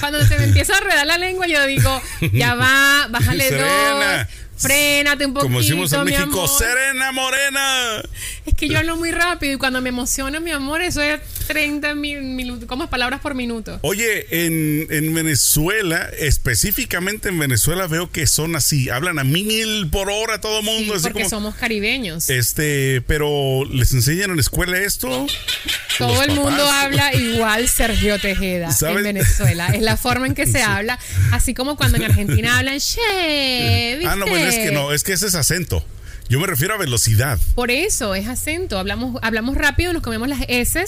Cuando se me empieza a redar la lengua, yo digo, ya va, bájale Serena. dos. Frénate un poquito. Como decimos en México, amor. Serena Morena. Es que yo hablo muy rápido y cuando me emociono, mi amor, eso es 30 mil minutos, como palabras por minuto. Oye, en, en Venezuela, específicamente en Venezuela, veo que son así, hablan a mil por hora todo el Sí, mundo, así porque como. somos caribeños. Este, pero ¿les enseñan en la escuela esto? Todo Los el mundo habla igual Sergio Tejeda en Venezuela. Es la forma en que se habla, así como cuando en Argentina hablan, che, ¿viste? Ah, no, bueno, es que no, es que ese es acento. Yo me refiero a velocidad. Por eso es acento. Hablamos, hablamos rápido, nos comemos las S.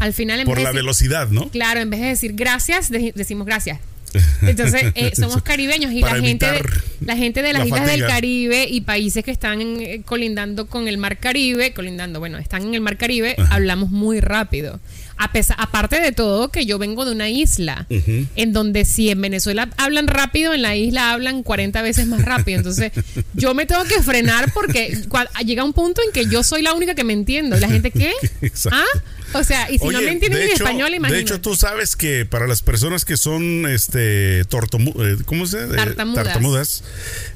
Al final, en Por vez la de decir- velocidad, ¿no? Claro, en vez de decir gracias, de- decimos gracias. Entonces, eh, somos caribeños y Para la gente, de, la gente de las la islas del. Caribe y países que están eh, colindando con el Mar Caribe, colindando, bueno, están en el Mar Caribe, hablamos muy rápido. A pesar, aparte de todo, que yo vengo de una isla, en donde si en Venezuela hablan rápido, en la isla hablan 40 veces más rápido. Entonces, yo me tengo que frenar porque llega un punto en que yo soy la única que me entiendo. ¿Y la gente qué? Exacto. ¿Ah? O sea, y si no me entienden de en hecho- español, De imagínate. hecho, tú sabes que para las personas que son este tortomu- eh, ¿cómo se dice? Tartamudas. tartamudas,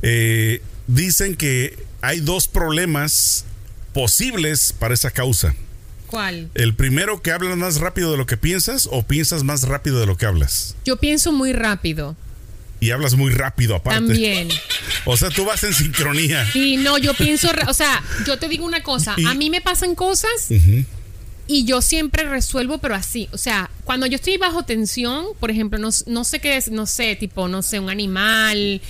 eh, dicen que hay dos problemas posibles para esa causa. ¿Cuál? El primero, que hablas más rápido de lo que piensas o piensas más rápido de lo que hablas. Yo pienso muy rápido. Y hablas muy rápido aparte. También. O sea, tú vas en sincronía. Y no, yo pienso, o sea, yo te digo una cosa, Y- a mí me pasan cosas y yo siempre resuelvo, pero así, o sea, cuando yo estoy bajo tensión, por ejemplo, no, no sé qué es, no sé, tipo, no sé, un animal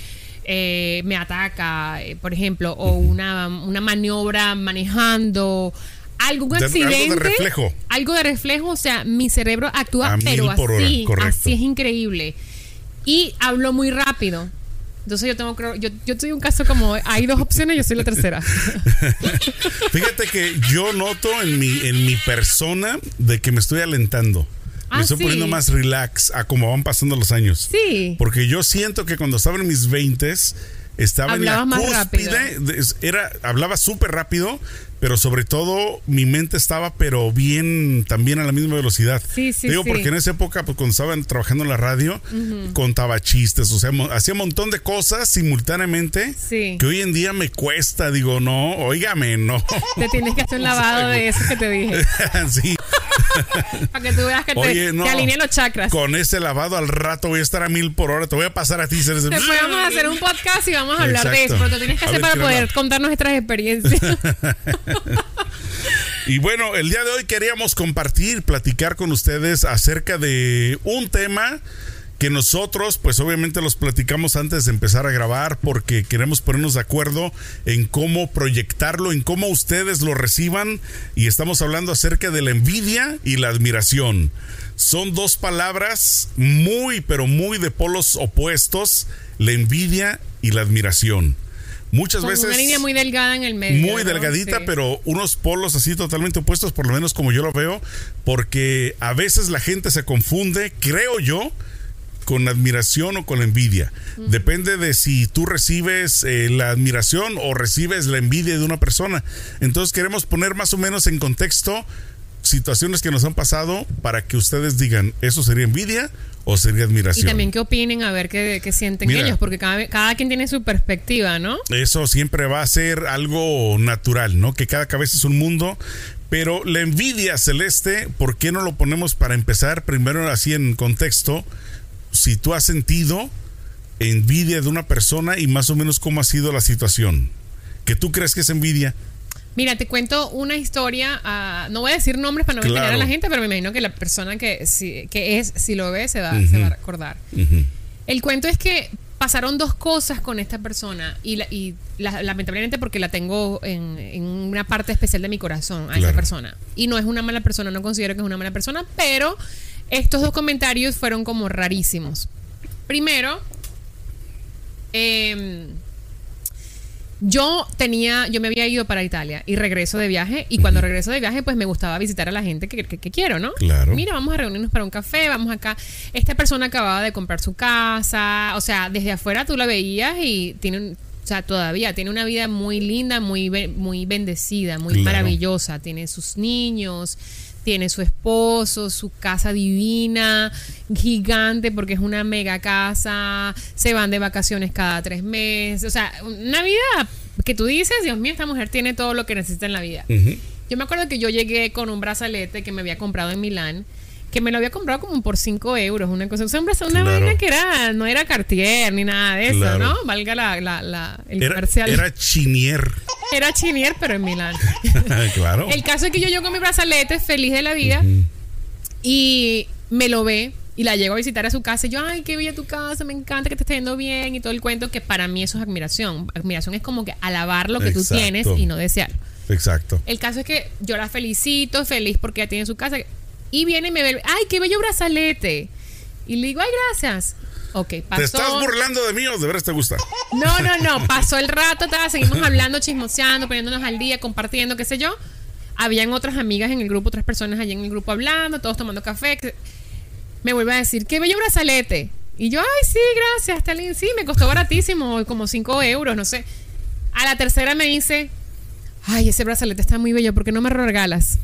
eh, me ataca, eh, por ejemplo, o una, una maniobra manejando. Algún De- algo de accidente. reflejo. Algo de reflejo, o sea, mi cerebro actúa, pero hora, así, así es increíble. Y hablo muy rápido. Entonces yo tengo yo, yo soy un caso como hay dos opciones, yo soy la tercera. Fíjate que yo noto en mi, en mi persona de que me estoy alentando. Ah, me estoy sí. poniendo más relax a como van pasando los años. Sí. Porque yo siento que cuando estaba en mis 20 estaba Hablabas en la más cúspide, rápido. de- era, hablaba súper rápido, pero sobre todo mi mente estaba pero bien, también a la misma velocidad. Sí, sí, Digo, sí. porque en esa época, pues cuando estaba trabajando en la radio, contaba chistes, o sea, hacía un montón de cosas simultáneamente Sí. que hoy en día me cuesta, digo, no, óigame, no. Te tienes que hacer un lavado de eso que te dije. sí, Para que tú veas que te, Oye, no. te alineen los chakras. con ese lavado al rato voy a estar a mil por hora, te voy a pasar a ti. Después vamos a hacer un podcast y vamos a hablar de eso. Pero te tienes que A hacer ver, para ¿qué poder onda? contar nuestras experiencias. Y bueno, el día de hoy queríamos compartir, platicar con ustedes acerca de un tema que nosotros, pues obviamente los platicamos antes de empezar a grabar porque queremos ponernos de acuerdo en cómo proyectarlo, en cómo ustedes lo reciban y estamos hablando acerca de la envidia y la admiración. Son dos palabras muy, pero muy de polos opuestos, la envidia y la admiración. Muchas Con veces una línea muy delgada en el medio. muy ¿no? delgadita, Sí. pero unos polos así totalmente opuestos, por lo menos como yo lo veo, porque a veces la gente se confunde, creo yo, con admiración o con envidia. Depende de si tú recibes eh, la admiración o recibes la envidia de una persona. Entonces queremos poner más o menos en contexto situaciones que nos han pasado para que ustedes digan, ¿eso sería envidia o sería Y admiración? también qué opinen, a ver qué, qué sienten Mira. ellos, porque cada, cada quien tiene su perspectiva, ¿no? Eso siempre va a ser algo natural, ¿no? Que cada cabeza es un mundo. Pero la envidia celeste, ¿por qué no lo ponemos para empezar primero así en contexto? Si tú has sentido envidia de una persona y más o menos cómo ha sido la situación. ¿Que tú crees que es envidia? Mira, te cuento una historia. ah, no voy a decir nombres para no Claro. engañar a la gente, pero me imagino que la persona que, si- que es, si lo ve, se va, se va a recordar. El cuento es que pasaron dos cosas con esta persona y, la- y la- lamentablemente porque la tengo en, en una parte especial de mi corazón a esa Claro. persona. Y no es una mala persona, no considero que es una mala persona, pero estos dos comentarios fueron como rarísimos. Primero, em, yo tenía, yo me había ido para Italia y regreso de viaje y cuando regreso de viaje pues me gustaba visitar a la gente que, que- que quiero, ¿no? Claro. Mira, vamos a reunirnos para un café, vamos acá. Esta persona acababa de comprar su casa, o sea, desde afuera tú la veías y tiene, un- sea, todavía tiene una vida muy linda, muy, muy bendecida, muy Claro. maravillosa. Tiene sus niños, tiene su esposo, su casa divina, gigante porque es una mega casa, se van de vacaciones cada tres meses, o sea, una vida que tú dices, Dios mío, esta mujer tiene todo lo que necesita en la vida. Yo me acuerdo que yo llegué con un brazalete que me había comprado en Milán que me lo había comprado como por 5 euros, una cosa. O sea, una vaina que era, no era Cartier ni nada de eso, ¿no? Valga la, la, la el era, comercial. Era Chinier. Era Chinier, pero en Milán. claro. El caso es que yo llego con mi brazalete, feliz de la vida, y me lo ve. Y la llego a visitar a su casa y yo, ay, qué bella tu casa, me encanta que te esté yendo bien y todo el cuento, que para mí eso es admiración. Admiración es como que alabar lo que tú tienes y no desear. Exacto. El caso es que yo la felicito, feliz porque ella tiene su casa. Y viene y me ve, ay, qué bello brazalete. Y le digo, ay, gracias. Ok, pasó. ¿Te estás burlando de mí o de veras te gusta? No, no, no. Pasó el rato, seguimos hablando, chismoseando, poniéndonos al día, compartiendo, qué sé yo. Habían otras amigas en el grupo, otras personas allí en el grupo hablando, todos tomando café. Me vuelve a decir, qué bello brazalete. Y yo, ay, sí, gracias, lindo. Sí, me costó baratísimo, como 5 euros, no sé. A la tercera me dice, ay, ese brazalete está muy bello, ¿por qué no me lo regalas?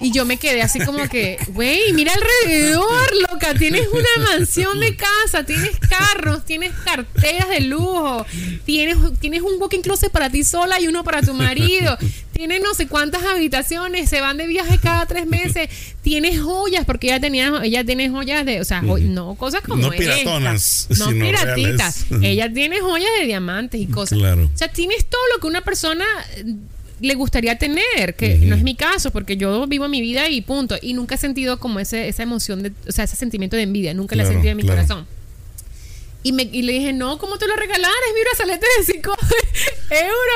Y yo me quedé así como que, güey, mira alrededor, loca, tienes una mansión de casa, tienes carros, tienes carteras de lujo, tienes, tienes un walking closet para ti sola y uno para tu marido, tienes no sé cuántas habitaciones, se van de viaje cada tres meses, tienes joyas, porque ella tenía, ella tiene joyas de, o sea, no cosas como no piratonas, no piratitas, ella tiene joyas de diamantes y cosas. O sea, tienes todo lo que una persona le gustaría tener, que no es mi caso, porque yo vivo mi vida y punto. Y nunca he sentido como ese, esa emoción, de, o sea, ese sentimiento de envidia, nunca la he sentido en mi corazón. Y, me, y le dije, no, ¿cómo te lo regalar? Es mi brazalete de 5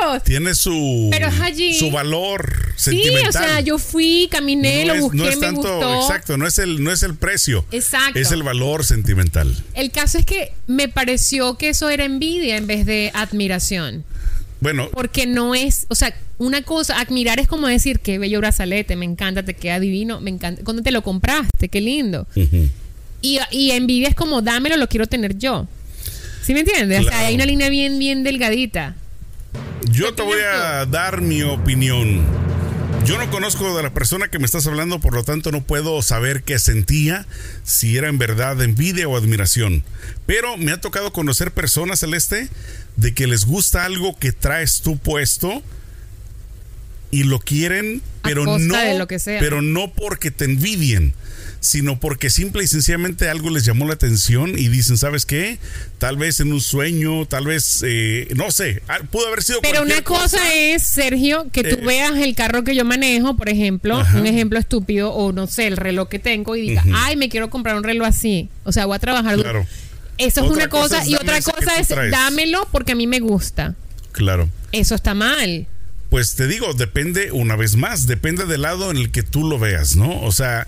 euros. Tiene su, Pero allí, su valor sentimental. Sí, o sea, yo fui, caminé, lo busqué, no es tanto, me gustó. Exacto, no es, el, no es el precio. Exacto. Es el valor sentimental. El caso es que me pareció que eso era envidia en vez de admiración. Bueno. Porque no es, o sea, una cosa, admirar es como decir, qué bello brazalete, me encanta, te queda divino, me encanta. ¿Cuándo te lo compraste? Qué lindo. y, y, envidia es como, dámelo, lo quiero tener yo. ¿Sí me entiendes? O sea, hay una línea bien, bien delgadita. Yo te voy a dar mi opinión. Yo no conozco de la persona que me estás hablando, por lo tanto no puedo saber qué sentía, si era en verdad envidia o admiración. Pero me ha tocado conocer personas, Celeste, de que les gusta algo que traes tú puesto y lo quieren, pero no, lo que sea. pero no porque te envidien, sino porque simple y sencillamente algo les llamó la atención y dicen, ¿sabes qué? Tal vez en un sueño, tal vez, eh, no sé, ah, pudo haber sido. Pero una cosa, es, Sergio, que tú eh, veas el carro que yo manejo, por ejemplo, un ejemplo estúpido, o no sé, el reloj que tengo y diga, ay, me quiero comprar un reloj así. O sea, voy a trabajar. Claro. Eso es una cosa, y otra cosa es dámelo porque a mí me gusta. Claro. Eso está mal. Pues te digo, depende una vez más, depende del lado en el que tú lo veas, ¿no? O sea,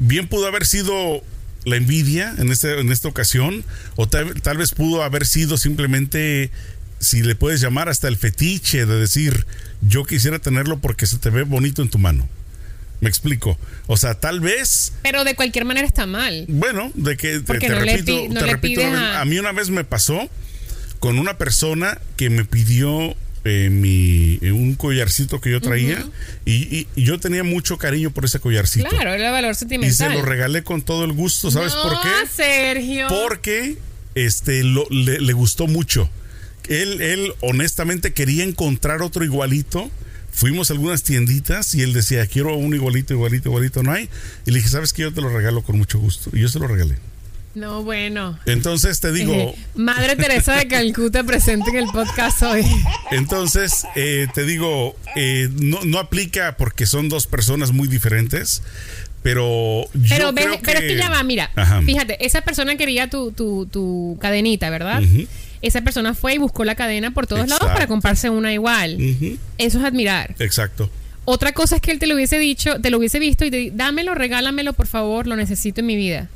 bien pudo haber sido la envidia en, este, en esta ocasión, o tal, tal vez pudo haber sido simplemente, si le puedes llamar hasta el fetiche de decir, yo quisiera tenerlo porque se te ve bonito en tu mano. Me explico. O sea, tal vez. Pero de cualquier manera está mal. Bueno, de que te, repito, te repito a... mí una vez me pasó con una persona que me pidió eh, mi, eh, un collarcito que yo traía y, yo tenía mucho cariño por ese collarcito. Claro, era valor sentimental. Y se lo regalé con todo el gusto, ¿sabes por qué? Sergio. Porque este, lo, le, le gustó mucho. Él, él honestamente quería encontrar otro igualito fuimos a algunas tienditas y él decía, quiero un igualito, igualito, igualito, no hay. Y le dije, ¿sabes qué? Yo te lo regalo con mucho gusto. Y yo se lo regalé. No, bueno. Entonces te digo. Madre Teresa de Calcuta presente en el podcast hoy. Entonces eh, te digo, eh, no, no aplica porque son dos personas muy diferentes. Pero yo pero, creo pero es que ya va, mira, fíjate, esa persona quería tu, tu, tu cadenita, ¿verdad? Esa persona fue y buscó la cadena por todos lados para comprarse una igual. Eso es admirar. Exacto. Otra cosa es que él te lo hubiese dicho, te lo hubiese visto y te dámelo, regálamelo, por favor, lo necesito en mi vida.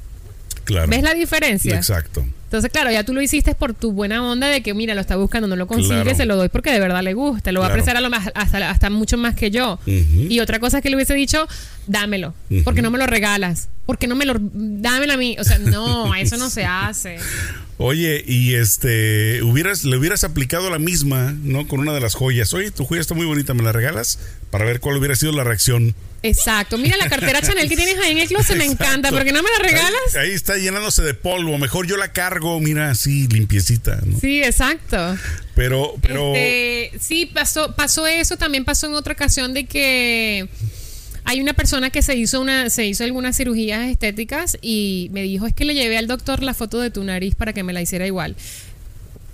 Claro. ¿Ves la diferencia? Exacto. Entonces, claro, ya tú lo hiciste por tu buena onda de que, mira, lo está buscando, no lo consigue, se lo doy porque de verdad le gusta, lo va a apreciar a lo más, hasta, mucho más que yo. Y otra cosa es que le hubiese dicho, dámelo, porque no me lo regalas, porque no me lo, dámelo a mí. O sea, no, eso no se hace. Oye, y este, hubieras, le hubieras aplicado la misma, ¿no? Con una de las joyas. Oye, tu joya está muy bonita, ¿me la regalas? Para ver cuál hubiera sido la reacción Exacto. Mira la cartera Chanel que tienes ahí en el closet, me encanta. ¿Por qué no me la regalas? Ahí, está llenándose de polvo. Mejor yo la cargo, mira, así, limpiecita. ¿no? Sí, exacto. Pero, pero. Este, sí, pasó, pasó eso. También pasó en otra ocasión de que hay una persona que se hizo una, se hizo algunas cirugías estéticas y me dijo es que le llevé al doctor la foto de tu nariz para que me la hiciera igual.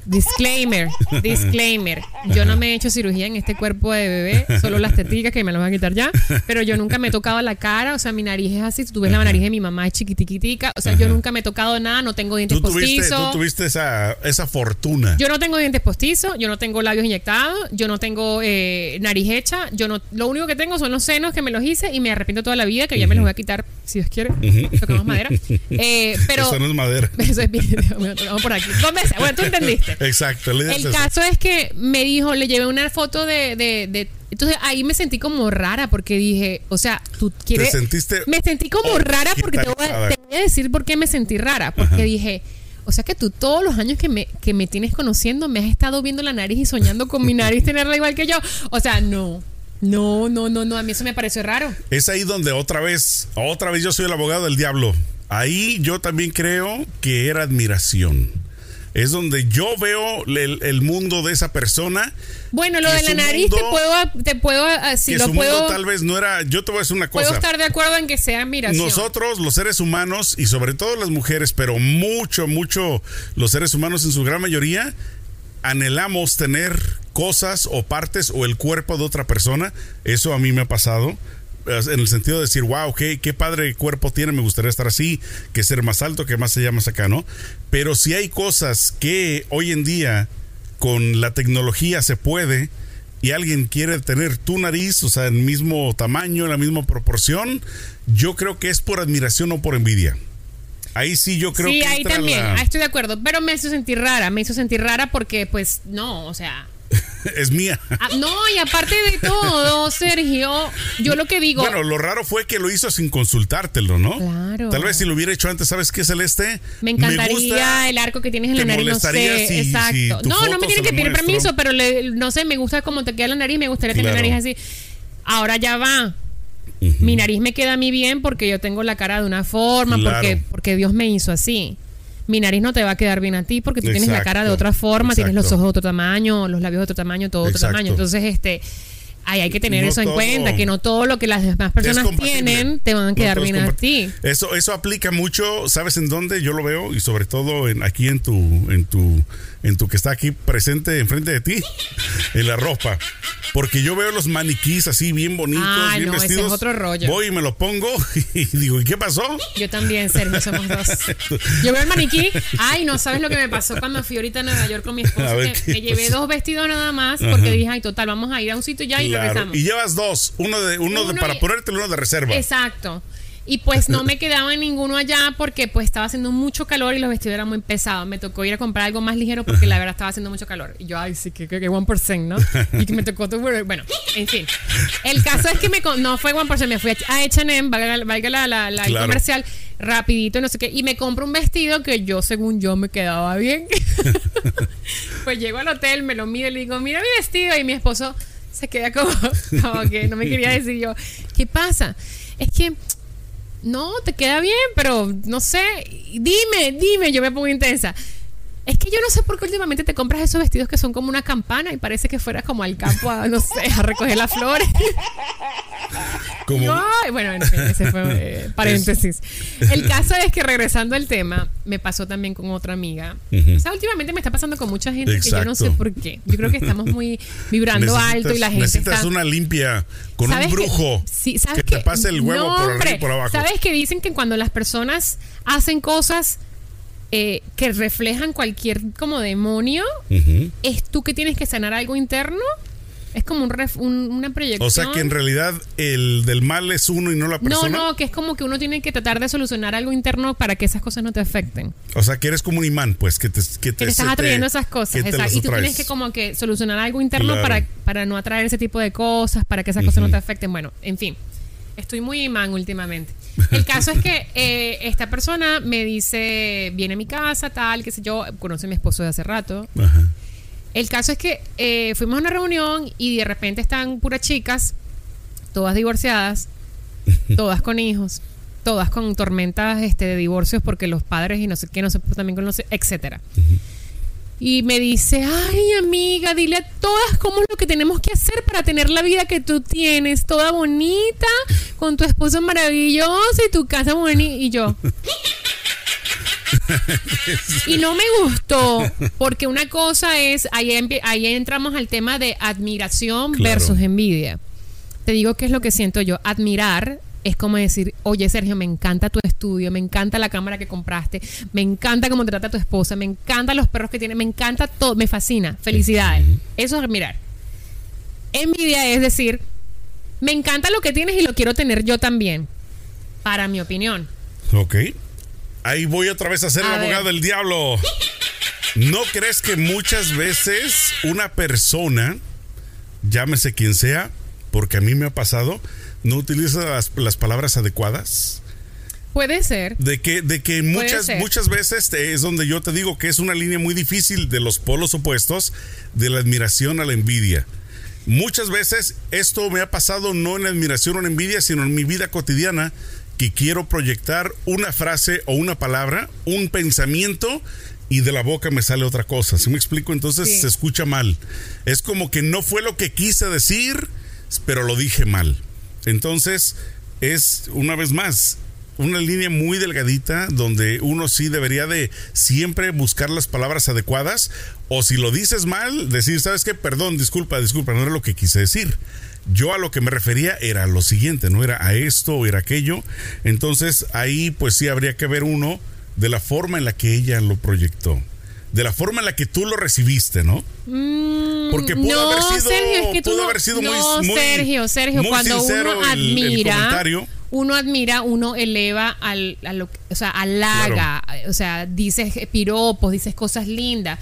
Disclaimer, disclaimer. Yo no me he hecho cirugía en este cuerpo de bebé, solo las teticas que me las van a quitar ya, pero yo nunca me he tocado la cara, o sea, mi nariz es así, tú ves la nariz de mi mamá es chiquitiquitica, o sea, yo nunca me he tocado nada, no tengo dientes tú tuviste, postizos. Tú tuviste esa, esa fortuna. Yo no tengo dientes postizos, yo no tengo labios inyectados, yo no tengo eh, nariz hecha, yo no, lo único que tengo son los senos que me los hice y me arrepiento toda la vida, que ya me los voy a quitar, si Dios quiere, tocamos madera. Eh, pero, Eso no es madera. Eso es vamos por aquí. Veces, bueno, tú entendiste. Exacto. le El caso es que me dijo, le llevé una foto de, de, de- entonces ahí me sentí como rara porque dije, o sea, tú quieres... sentiste Me sentí como rara porque te voy, a, hospitalizada. te voy a decir por qué me sentí rara. Porque Ajá. dije, o sea que tú todos los años que me, que me tienes conociendo me has estado viendo la nariz y soñando con mi nariz tenerla igual que yo. O sea, no. No, no, no, no. A mí eso me pareció raro. Es ahí donde otra vez, otra vez yo soy el abogado del diablo. Ahí yo también creo que era admiración. Es donde yo veo el, el mundo de esa persona. Bueno, lo de la nariz te puedo, te puedo, así que lo su puedo, mundo tal vez no era. Yo te voy a decir una puedo cosa. estar de acuerdo en que sea admiración. Nosotros, los seres humanos, y sobre todo las mujeres, pero mucho, mucho los seres humanos en su gran mayoría, anhelamos tener cosas o partes o el cuerpo de otra persona. Eso a mí me ha pasado. Eh, En el sentido de decir, wow, qué, qué padre cuerpo tiene, me gustaría estar así, que ser más alto, que más allá, más acá, ¿no? Pero si hay cosas que hoy en día con la tecnología se puede y alguien quiere tener tu nariz, o sea, el mismo tamaño, la misma proporción, yo creo que es por admiración o por envidia. Ahí sí yo creo sí, que ahí entra también, la- ahí estoy de acuerdo, pero me hizo sentir rara, me hizo sentir rara porque pues no, o sea, es mía. ah, no, y aparte de todo, Sergio, yo lo que digo, Bueno, lo raro fue que lo hizo sin consultártelo, ¿no? Claro. Tal vez si lo hubiera hecho antes, ¿sabes qué, Celeste? me encantaría gusta- el arco que tienes en ¿te la nariz, no sé, si- exacto. si no, no me tiene que pedir muestro? permiso, pero le- no sé, me gusta cómo te queda la nariz, me gustaría tener la nariz así. Ahora ya va. Mi nariz me queda a mí bien porque yo tengo la cara de una forma, Claro. porque, porque Dios me hizo así. Mi nariz no te va a quedar bien a ti porque tú tienes la cara de otra forma, tienes los ojos de otro tamaño, los labios de otro tamaño, todo de otro tamaño. Entonces, este, ahí hay que tener No eso en cuenta, que no todo lo que las demás personas tienen te van a quedar bien a ti. Eso, eso aplica mucho, ¿sabes en dónde? Yo lo veo y sobre todo en, aquí en tu, en tu, en tu que está aquí presente enfrente de ti, en la ropa. Porque yo veo los maniquís así bien bonitos, Ah, bien no, ese es vestidos. otro rollo. Voy y me lo pongo y digo, ¿y qué pasó? Yo también, Sergio, somos dos. Yo veo el maniquí. Ay, no sabes lo que me pasó cuando fui ahorita a Nueva York con mi esposo. A ver, que ¿qué me llevé dos vestidos nada más porque Ajá. dije, ay, total, vamos a ir a un sitio ya y Claro. regresamos. Y llevas dos, uno de, uno, de, para y- ponértelo uno de reserva. Exacto. Y pues no me quedaba ninguno allá porque pues estaba haciendo mucho calor y los vestidos eran muy pesados. Me tocó ir a comprar algo más ligero porque la verdad estaba haciendo mucho calor. Y yo, ay, sí, que, que, que 1%, ¿no? Y que me tocó todo. Bueno, en fin. El caso es que me no fue 1%, me fui a H&M, valga, valga la, la, la- el Claro. comercial, rapidito, no sé qué. Y me compro un vestido que yo, según yo, me quedaba bien. pues llego al hotel, me lo miro y le digo, mira mi vestido. Y mi esposo se queda como, como que no me quería decir yo, ¿qué pasa? Es que no, te queda bien, pero no sé, dime, dime, yo me pongo intensa. Es que yo no sé por qué últimamente te compras esos vestidos que son como una campana y parece que fueras como al campo a, no sé, a recoger las flores. Como, Yo, ay, bueno, en fin, ese fue eh, paréntesis. El caso es que regresando al tema, me pasó también con otra amiga. O sea, últimamente me está pasando con mucha gente que yo no sé por qué. Yo creo que estamos muy vibrando alto y la gente necesitas está... una limpia con un ¿Sabes que- brujo sí, ¿sabes que te que- pase el huevo No, por arriba y por abajo. ¿Sabes que dicen que cuando las personas hacen cosas eh, que reflejan cualquier como demonio, es tú que tienes que sanar algo interno? Es como un ref- un- una proyección. O sea que en realidad el del mal es uno y no la no, persona. no, que es como que uno tiene que tratar de solucionar algo interno para que esas cosas no te afecten. O sea que eres como un imán, pues, que te, que te, Que te estás atrayendo te- esas cosas. exacto. Y tú tienes que como que solucionar algo interno Claro. para, para no atraer ese tipo de cosas, para que esas cosas no te afecten. Bueno, en fin. Estoy muy imán últimamente. El caso es que eh, esta persona me dice, viene a mi casa, tal, qué sé yo, conoce a mi esposo de hace rato. Ajá. El caso es que eh, fuimos a una reunión y de repente están puras chicas, todas divorciadas, todas con hijos, todas con tormentas este, de divorcios porque los padres y no sé qué, no sé, también con los, etcétera. Y me dice, ay amiga, dile a todas cómo es lo que tenemos que hacer para tener la vida que tú tienes, toda bonita, con tu esposo maravilloso y tu casa bonita. Y yo, y no me gustó, porque una cosa es, ahí, ahí entramos al tema de admiración versus envidia. Te digo qué es lo que siento yo. Admirar es como decir, oye Sergio, me encanta tu estudio, me encanta la cámara que compraste, me encanta cómo te trata tu esposa, me encantan los perros que tiene, me encanta todo, me fascina, felicidades. Eso es admirar. Envidia es decir, me encanta lo que tienes y lo quiero tener yo también, para mi opinión. Ok. Ahí voy otra vez a ser el abogado del diablo. ¿No crees que muchas veces una persona, llámese quien sea, porque a mí me ha pasado, no utiliza las, palabras adecuadas? Puede ser. De que, de que muchas, muchas veces es donde yo te digo que es una línea muy difícil de los polos opuestos, de la admiración a la envidia. Muchas veces esto me ha pasado no en admiración o en envidia, sino en mi vida cotidiana, que quiero proyectar una frase o una palabra, un pensamiento y de la boca me sale otra cosa. ¿Se me explico? Entonces se escucha mal. Es como que no fue lo que quise decir, pero lo dije mal. Entonces es, una vez más, una línea muy delgadita donde uno sí debería de siempre buscar las palabras adecuadas o si lo dices mal, decir, ¿sabes qué? Perdón, disculpa, disculpa, no era lo que quise decir. Yo a lo que me refería era lo siguiente, no era a esto o era aquello. Entonces ahí pues sí habría que ver uno de la forma en la que ella lo proyectó. De la forma en la que tú lo recibiste, ¿no? Mm, Porque pudo haber sido, Sergio, es que tú haber sido no, muy, Sergio, Sergio, cuando uno admira, uno admira, uno eleva al, a lo, o sea, halaga, o sea, dices piropos, dices cosas lindas.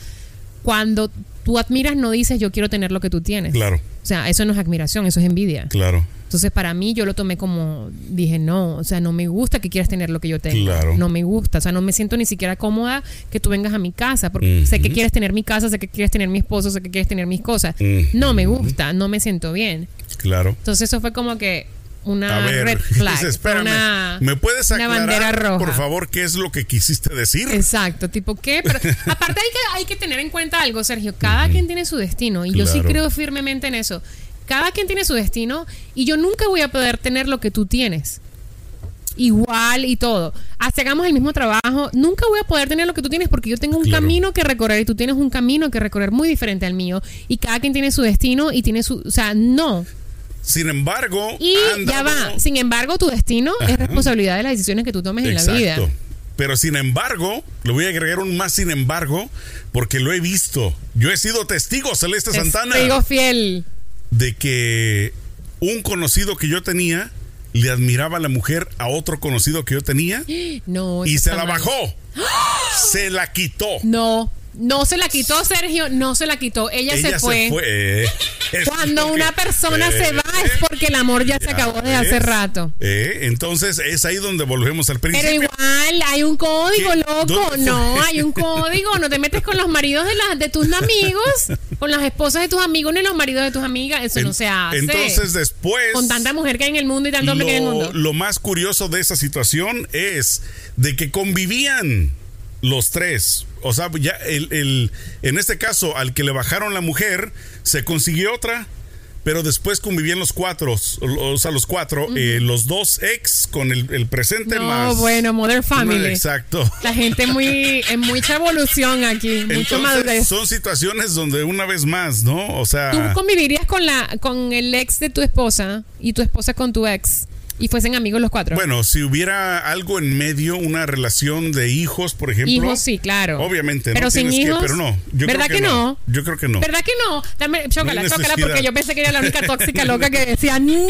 Cuando tú admiras, no dices yo quiero tener lo que tú tienes. Claro. O sea, eso no es admiración, eso es envidia. Claro. Entonces, para mí, yo lo tomé como, dije, no, o sea, no me gusta que quieras tener lo que yo tengo. Claro. No me gusta, o sea, no me siento ni siquiera cómoda que tú vengas a mi casa, porque sé que quieres tener mi casa, sé que quieres tener mi esposo, sé que quieres tener mis cosas. No me gusta, no me siento bien. Claro. Entonces, eso fue como que una red flag. una, ¿Me puedes aclarar, bandera roja. por favor, qué es lo que quisiste decir? Exacto, tipo qué. Pero aparte hay que, hay que tener en cuenta algo, Sergio. Cada quien tiene su destino y yo sí creo firmemente en eso. Cada quien tiene su destino y yo nunca voy a poder tener lo que tú tienes. Igual y todo. Hasta hagamos el mismo trabajo, nunca voy a poder tener lo que tú tienes porque yo tengo un camino que recorrer y tú tienes un camino que recorrer muy diferente al mío. Y cada quien tiene su destino y tiene su. O sea, no. Sin embargo, y ya va. Sin embargo, tu destino es responsabilidad de las decisiones que tú tomes en la vida. Pero sin embargo, le voy a agregar un más sin embargo, porque lo he visto. Yo he sido testigo, Celeste Santana. Testigo fiel. De que un conocido que yo tenía le admiraba a la mujer a otro conocido que yo tenía. No. Y se la bajó. Se la quitó. No. No se la quitó, Sergio, no se la quitó. Ella, se fue. Cuando una persona se va es porque el amor ya, se acabó de hace rato. Eh, entonces es ahí donde volvemos al principio. Pero igual hay un código, loco. No, hay un código. No te metes con los maridos de, las de tus amigos, con las esposas de tus amigos ni los maridos de tus amigas. Eso no se hace. Entonces después. Con tanta mujer que hay en el mundo y tanto hombre que hay en el mundo. Lo más curioso de esa situación es de que convivían los tres. O sea, ya el, el, en este caso, al que le bajaron la mujer, se consiguió otra pero después convivían los cuatro, o sea, los cuatro, eh, los dos ex con el, presente no, más. bueno, Mother Family. exacto. La gente muy, en mucha evolución aquí, mucho madurez. Son situaciones donde una vez más, ¿no? O sea. ¿Tú convivirías con la, con el ex de tu esposa y tu esposa con tu ex? Y fuesen amigos los cuatro. Bueno, si hubiera algo en medio, una relación de hijos, por ejemplo. Hijos, sí, claro. Obviamente, pero sin hijos. pero no. ¿Verdad que, no? Yo creo que no. ¿Verdad que no? Dame, chócala, chócala, porque yo pensé que era la única tóxica loca que decía no.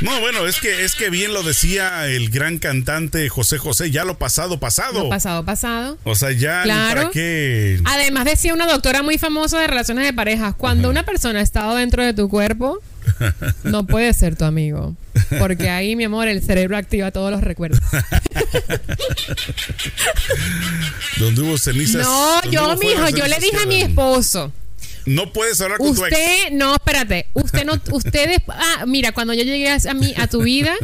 No, bueno, es que es que bien lo decía el gran cantante José José, ya lo pasado, pasado. Lo pasado, pasado. O sea, ya claro. ¿para qué? Además decía una doctora muy famosa de relaciones de parejas, cuando una persona ha estado dentro de tu cuerpo, no puede ser tu amigo. Porque ahí, mi amor, el cerebro activa todos los recuerdos. donde hubo cenizas. No, yo, mijo, yo le dije a mi esposo. No puedes hablar con usted, tu ex. no, espérate. Usted no, ustedes, ah, mira, cuando yo llegué a, mí, a tu vida,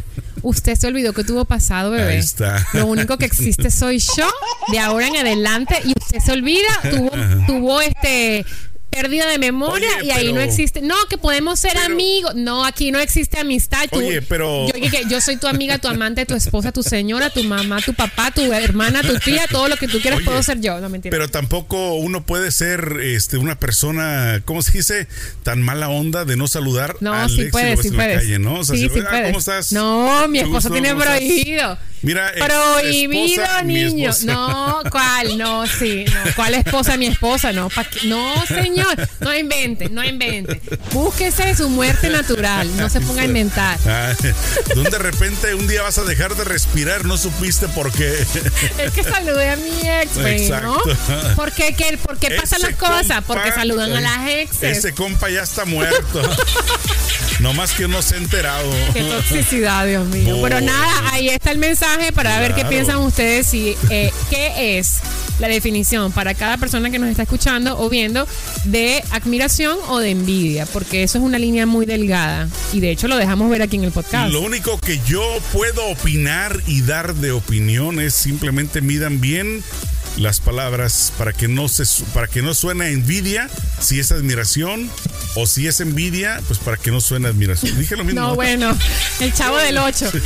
Usted se olvidó que tuvo pasado, bebé. Ahí está. Lo único que existe soy yo de ahora en adelante y usted se olvida, tuvo, tuvo este pérdida de memoria Oye, y ahí pero- no existe. No, que podemos ser Pero- amigos. No, aquí no existe amistad. Tú- Oye, pero- Yo, que- yo soy tu amiga, tu amante, tu esposa, tu señora, tu mamá, tu papá, tu hermana, tu tía, todo lo que tú quieras Oye, puedo ser yo. No, mentira. Pero tampoco uno puede ser este, una persona, ¿cómo se dice? Tan mala onda de no saludar no, al sí ex puedes, si lo ves sí en la puedes. calle, ¿no? O sea, sí, si- sí ah, puedes. ¿Cómo estás? No, mi Qué esposo gusto, tiene ¿cómo estás? prohibido. Mira, Prohibido, esposa, niño. No, ¿cuál? No, sí. No. ¿Cuál esposa? Mi esposa. No, no, señor. No invente, no invente. Búsquese su muerte natural. No se ponga a inventar. Ah, donde de repente un día vas a dejar de respirar, no supiste por qué. Es que saludé a mi ex, güey, ¿no? Exacto. ¿Por qué, qué- por qué pasan las cosas? Porque saludan a las exes. Ese compa ya está muerto. no más que no se ha enterado. Qué toxicidad, Dios mío. Pero nada, ahí está el mensaje para ver qué piensan ustedes si eh, qué es la definición para cada persona que nos está escuchando o viendo de admiración o de envidia, porque eso es una línea muy delgada y de hecho lo dejamos ver aquí en el podcast. Lo único que yo puedo opinar y dar de opinión es simplemente midan bien las palabras para que no se para que no suene envidia si es admiración o si es envidia pues para que no suene admiración dije lo mismo No, bueno, el chavo del 8.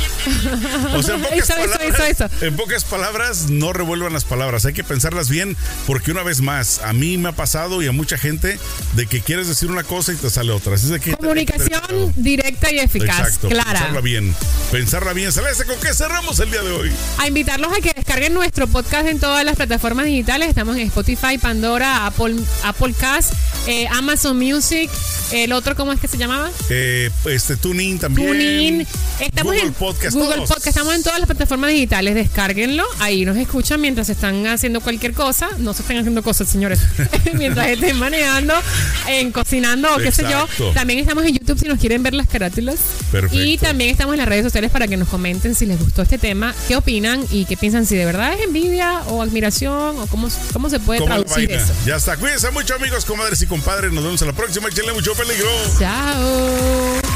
O sea, en pocas, hizo, palabras, hizo, hizo. en pocas palabras, no revuelvan las palabras. Hay que pensarlas bien, porque una vez más, a mí me ha pasado y a mucha gente de que quieres decir una cosa y te sale otra. Así Comunicación directa y eficaz, Exacto, clara. pensarla bien. Pensarla bien. Celeste, ¿con qué cerramos el día de hoy? A invitarlos a que descarguen nuestro podcast en todas las plataformas digitales. Estamos en Spotify, Pandora, Apple, Apple Cast, eh, Amazon Music. El otro, ¿cómo es que se llamaba? Eh, este Tuning también. TuneIn. Estamos Google en Podcast. Google todos. Podcast. Estamos en todas las plataformas digitales. Descárguenlo. Ahí nos escuchan mientras están haciendo cualquier cosa. No se estén haciendo cosas, señores. mientras estén manejando, en cocinando o qué sé yo. También estamos en YouTube si nos quieren ver las carátulas. Perfecto. Y también estamos en las redes sociales para que nos comenten si les gustó este tema, qué opinan y qué piensan, si de verdad es envidia o admiración o cómo, cómo se puede ¿Cómo la traducir eso. Ya está. Cuídense mucho, amigos, comadres y compadres. Nos vemos en la próxima. Échenle mucho Super Tchau.